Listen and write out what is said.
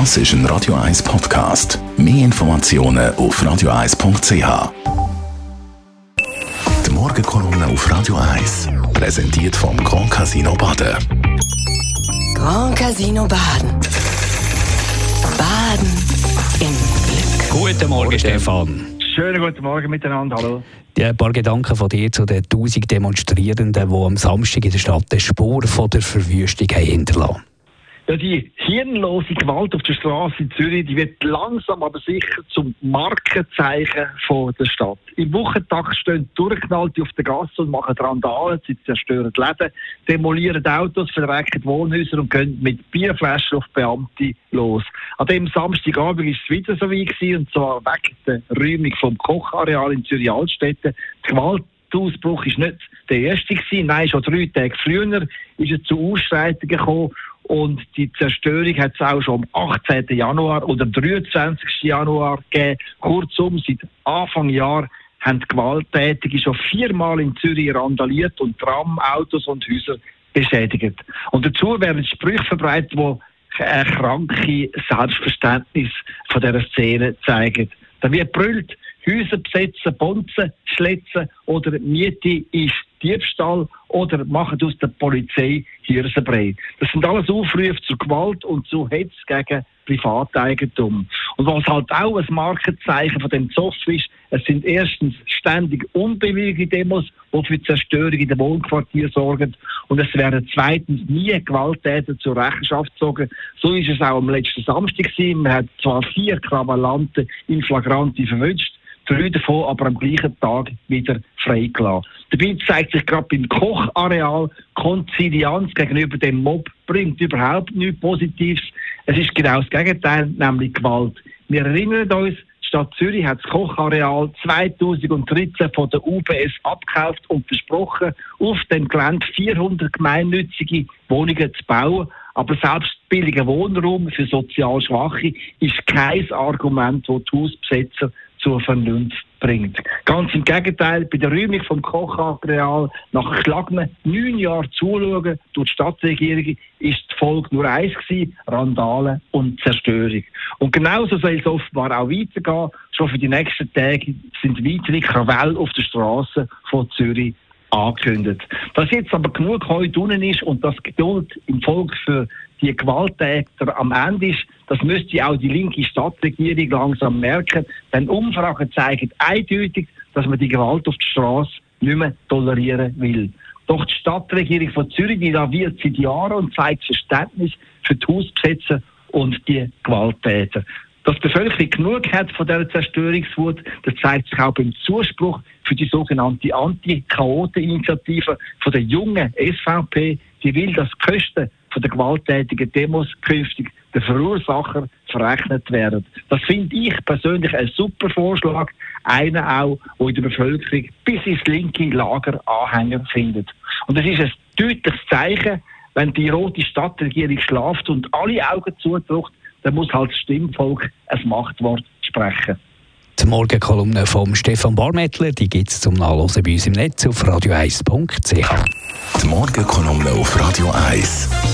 Das ist ein Radio 1 Podcast. Mehr Informationen auf radio1.ch. Die Morgenkolumne auf Radio 1 präsentiert vom Grand Casino Baden. Grand Casino Baden. Baden im Glück. Guten Morgen, Stefan. Schönen guten Morgen miteinander, hallo. Ja, ein paar Gedanken von dir zu den 1000 Demonstrierenden, die am Samstag in der Stadt die Spur von der Verwüstung hinterlassen ja, die hirnlose Gewalt auf der Straße in Zürich, die wird langsam aber sicher zum Markenzeichen von der Stadt. Im Wochentag stehen Durchknallte auf der Gasse und machen Randalen, sie zerstören Läden, demolieren Autos, verrecken Wohnhäuser und gehen mit Bierflaschen auf Beamte los. An dem Samstagabend war es wieder so wie gewesen, und zwar wegen der Räumung vom Kochareal in Zürich-Altstädte. Die Gewalt der Ausbruch ist nicht der erste gewesen. Nein, schon drei Tage früher ist es zu Ausschreitungen gekommen und die Zerstörung hat es auch schon am 18. Januar oder 23. Januar gegeben. Kurzum, seit Anfang Jahr haben die Gewalttätige schon viermal in Zürich randaliert und Tram, Autos und Häuser beschädigt. Und dazu werden Sprüche verbreitet, die ein kranke Selbstverständnis von dieser Szene zeigen. Da wird brüllt, Häuser besetzen, bonzen, schlitzen oder Miete ist Diebstahl oder machen aus der Polizei Hirsenbrei. Das sind alles Aufrufe zur Gewalt und zu Hetz gegen Privateigentum. Und was halt auch ein Markenzeichen von dem Zoff ist, es sind erstens ständig unbewegliche Demos, die für Zerstörung in den Wohnquartieren sorgen. Und es werden zweitens nie Gewalttäter zur Rechenschaft gezogen. So ist es auch am letzten Samstag gewesen. Man hat zwar vier Krawallanten in Flagranti verwünscht, drei davon aber am gleichen Tag wieder freigelassen. Dabei zeigt sich gerade beim Kochareal Konzilianz gegenüber dem Mob bringt überhaupt nichts Positives. Es ist genau das Gegenteil, nämlich Gewalt. Wir erinnern uns, die Stadt Zürich hat das Kochareal 2013 von der UBS abgekauft und versprochen, auf dem Gelände 400 gemeinnützige Wohnungen zu bauen. Aber selbst billiger Wohnraum für sozial Schwache ist kein Argument, das die Hausbesetzer zur Vernunft bringt. Ganz im Gegenteil, bei der Räumung vom Kochareal nach geschlagenen neun Jahren Zuschauen durch die Stadtregierung ist die Folge nur eins gewesen, Randale und Zerstörung. Und genauso soll es offenbar auch weitergehen. Schon für die nächsten Tage sind weitere Krawelle auf der Straße von Zürich angekündigt. Dass jetzt aber genug heute unten ist und das Geduld im Volk für die Gewalttäter am Ende ist, das müsste auch die linke Stadtregierung langsam merken. Denn Umfragen zeigen eindeutig, dass man die Gewalt auf der Straße nicht mehr tolerieren will. Doch die Stadtregierung von Zürich, die wird seit Jahren und zeigt Verständnis für die Hausbesetzer und die Gewalttäter. Dass die Bevölkerung genug hat von dieser Zerstörungswut, das zeigt sich auch beim Zuspruch für die sogenannte Anti-Chaoten-Initiative von der jungen SVP. Die will, dass die Kosten von der gewalttätigen Demos künftig der Verursacher verrechnet werden. Das finde ich persönlich ein super Vorschlag, einer auch, der in der Bevölkerung bis ins linke Lager Anhänger findet. Und es ist ein deutliches Zeichen, wenn die rote Stadtregierung schlaft und alle Augen zudrückt, dann muss halt das Stimmvolk ein Machtwort sprechen. Die Morgenkolumne von Stefan Barmettler, die gibt es zum Nachlesen bei uns im Netz auf radio1.ch. Die Morgenkolumne auf Radio 1.